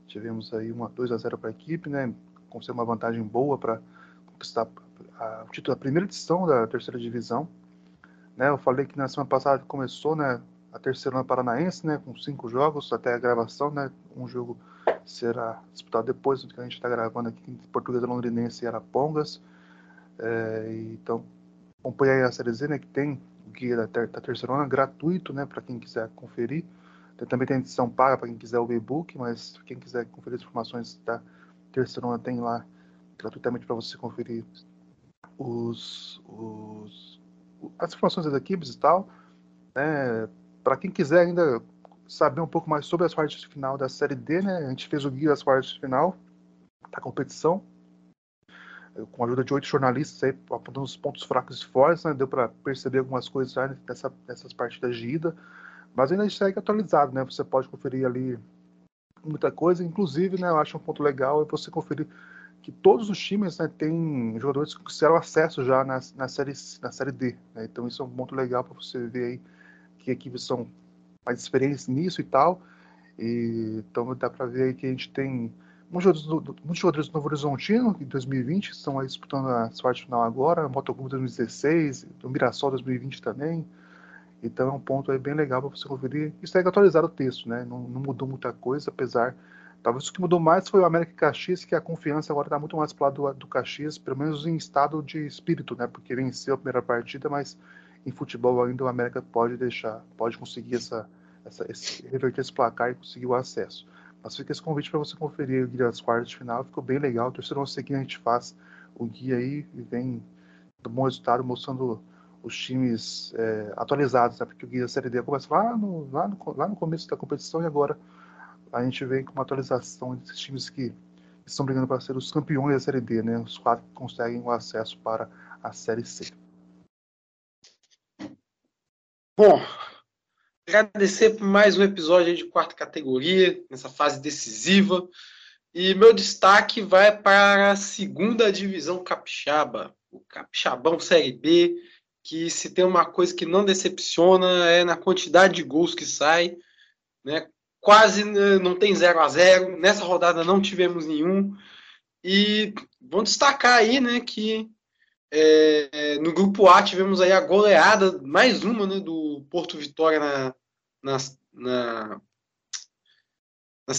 Tivemos aí uma 2 a 0 para a equipe, né? Conseguiu uma vantagem boa para conquistar a, da primeira edição da terceira divisão. Né? Eu falei que na semana passada começou, né? A terceira na Paranaense, né? Com cinco jogos até a gravação, né? Um jogo será disputado depois do que a gente está gravando aqui em Portuguesa Londrinense e Arapongas. É, então, acompanha aí a série Z, né, que tem o guia da, ter, da terceirona gratuito, né, para quem quiser conferir. Também tem edição paga para quem quiser o e-book, mas quem quiser conferir as informações da terceirona tem lá gratuitamente para você conferir os, os, as informações das equipes e tal. Né, para quem quiser ainda saber um pouco mais sobre as partes final da série D, né, a gente fez o guia das partes final da competição com a ajuda de oito jornalistas aí, apontando os pontos fracos e fortes, né? Deu para perceber algumas coisas já dessa, dessas partidas de ida, mas ainda segue atualizado, né? Você pode conferir ali muita coisa, inclusive, né? Eu acho um ponto legal é você conferir que todos os times né, têm jogadores que fizeram acesso já na, na, série, na série D. Né? Então isso é um ponto legal para você ver aí que equipes são mais experientes nisso e tal. E, então dá para ver aí que a gente tem Muitos jogadores, do Novo Horizontino, em 2020, estão aí disputando a sorte final agora, Motoclube 2016, do Mirassol 2020 também. Então é um ponto aí bem legal para você conferir. Isso segue atualizar o texto, né? Não, não, mudou muita coisa, apesar. Talvez o que mudou mais foi o América e Caxias, que a confiança agora está muito mais para o lado do, do Caxias, pelo menos em estado de espírito, né? Porque venceu a primeira partida, mas em futebol ainda o América pode deixar, pode conseguir essa, essa esse, reverter esse placar e conseguir o acesso. Mas fica esse convite para você conferir o guia das quartas de final, ficou bem legal. Terceiro seguinte a gente faz o guia aí e vem do bom resultado mostrando os times é, atualizados, né? porque o guia da Série D começa lá no, lá, no, lá no começo da competição e agora a gente vem com uma atualização desses times que estão brigando para ser os campeões da Série D, né? Os quatro que conseguem o acesso para a Série C. Bom, agradecer por mais um episódio de quarta categoria, nessa fase decisiva. E meu destaque vai para a segunda divisão capixaba, o Capixabão Série B, que se tem uma coisa que não decepciona é na quantidade de gols que sai, né? Quase né, não tem 0 a 0 Nessa rodada não tivemos nenhum. E vamos destacar aí, né, que é, no grupo A tivemos aí a goleada, mais uma, né, do Porto Vitória na, na, na,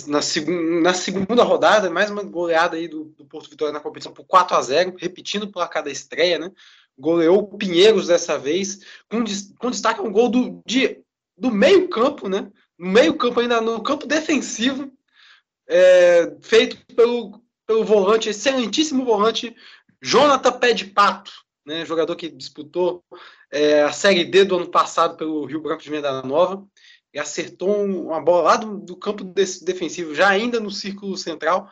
na, segun, na segunda rodada, mais uma goleada aí do, do, Porto Vitória na competição por 4 a 0 repetindo o placar estreia, né? Goleou o Pinheiros dessa vez, com, com destaque um gol do, de, do meio campo, né? No meio campo, ainda no campo defensivo, é, feito pelo, pelo volante, excelentíssimo volante Jonathan Pé de Pato, né, jogador que disputou é, a Série D do ano passado pelo Rio Branco de Venda Nova, e acertou uma bola lá do, do campo defensivo, já ainda no círculo central,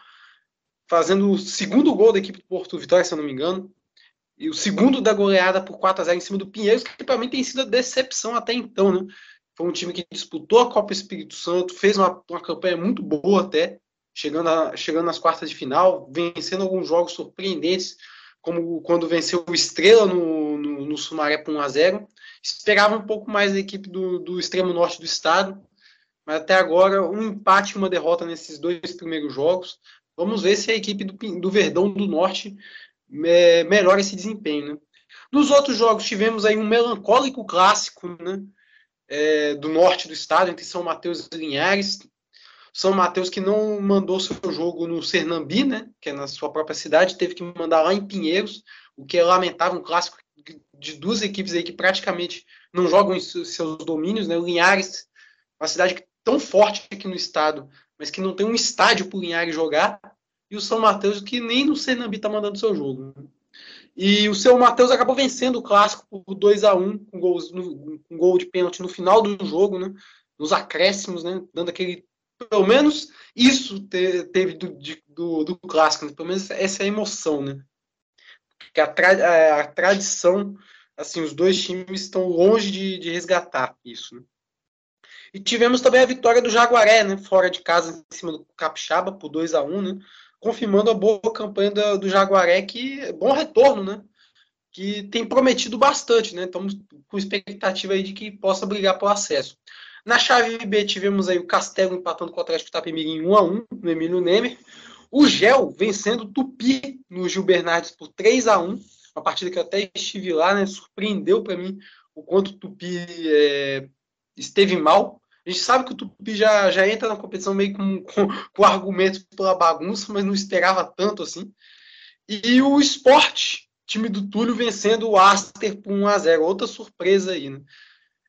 fazendo o segundo gol da equipe do Porto Vitória, se eu não me engano, e o segundo da goleada por 4 a 0 em cima do Pinheiros, que para mim tem sido a decepção até então, né? Foi um time que disputou a Copa Espírito Santo, fez uma, uma campanha muito boa até, chegando, a, chegando nas quartas de final, vencendo alguns jogos surpreendentes, como quando venceu o Estrela no, no, no Sumaré por 1x0. Esperava um pouco mais da equipe do, do extremo norte do estado, mas até agora um empate e uma derrota nesses dois primeiros jogos. Vamos ver se a equipe do, do Verdão do Norte é, melhora esse desempenho. Né? Nos outros jogos tivemos aí um melancólico clássico né, é, do norte do estado, entre São Mateus e Linhares. São Mateus que não mandou seu jogo no Sernambi, né, que é na sua própria cidade, teve que mandar lá em Pinheiros, o que é lamentável, um clássico de duas equipes aí que praticamente não jogam em seus domínios, né? O Linhares, uma cidade tão forte aqui no estado, mas que não tem um estádio para o Linhares jogar, e o São Mateus que nem no Sernambi está mandando seu jogo. E o São Mateus acabou vencendo o clássico por 2 a 1 com, gols gol de pênalti no final do jogo, né? Nos acréscimos, né? Dando aquele pelo menos isso teve do, do, do clássico, né? pelo menos essa é a emoção, né? Porque a, tra a, tradição, assim, os dois times estão longe de, de resgatar isso, né? E tivemos também a vitória do Jaguaré, né? Fora de casa, em cima do Capixaba, por 2 a 1 né? Confirmando a boa campanha do, do Jaguaré, que é bom retorno, né? Que tem prometido bastante, né? Estamos com expectativa aí de que possa brigar por acesso. Na chave B tivemos aí o Castelo empatando com o Atlético Tapemirim 1 a 1 no Emílio Nemer. O Gel vencendo o Tupi no Gil Bernardes por 3 a 1 uma partida que eu até estive lá, né? Surpreendeu para mim o quanto o Tupi é, esteve mal. A gente sabe que o Tupi já, já entra na competição meio com, com, com argumentos pela bagunça, mas não esperava tanto assim. E o Sport, time do Túlio, vencendo o Aster por 1 a 0 Outra surpresa aí, né?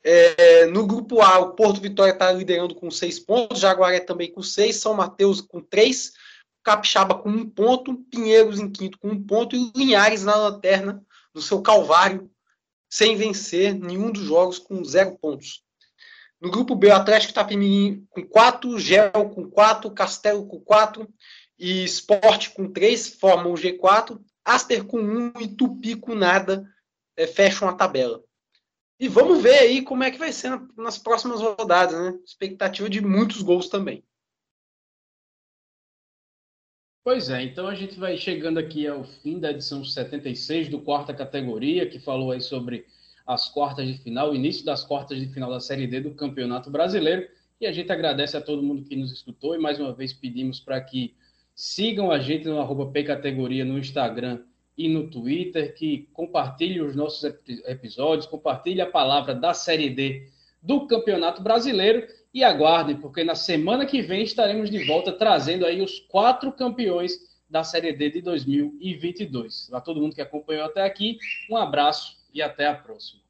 É, no grupo A, o Porto Vitória está liderando com seis pontos, Jaguaré também com seis, São Mateus com três, Capixaba com um ponto, Pinheiros em quinto com um ponto e Linhares na lanterna do seu calvário, sem vencer nenhum dos jogos com zero pontos. No grupo B, o Atlético Itapemirim com quatro, Gel com quatro, Castelo com quatro e Sport com três formam o G4, Aster com um e Tupi com nada é, fecham a tabela. E vamos ver aí como é que vai ser nas próximas rodadas, né? Expectativa de muitos gols também. Pois é, então a gente vai chegando aqui ao fim da edição 76 do quarta categoria, que falou aí sobre as quartas de final, o início das quartas de final da Série D do Campeonato Brasileiro. E a gente agradece a todo mundo que nos escutou e mais uma vez pedimos para que sigam a gente no arroba Categoria no Instagram e no Twitter, que compartilhe os nossos episódios, compartilhe a palavra da Série D do Campeonato Brasileiro e aguardem, porque na semana que vem estaremos de volta trazendo aí os quatro campeões da Série D de 2022. A todo mundo que acompanhou até aqui, um abraço e até a próxima.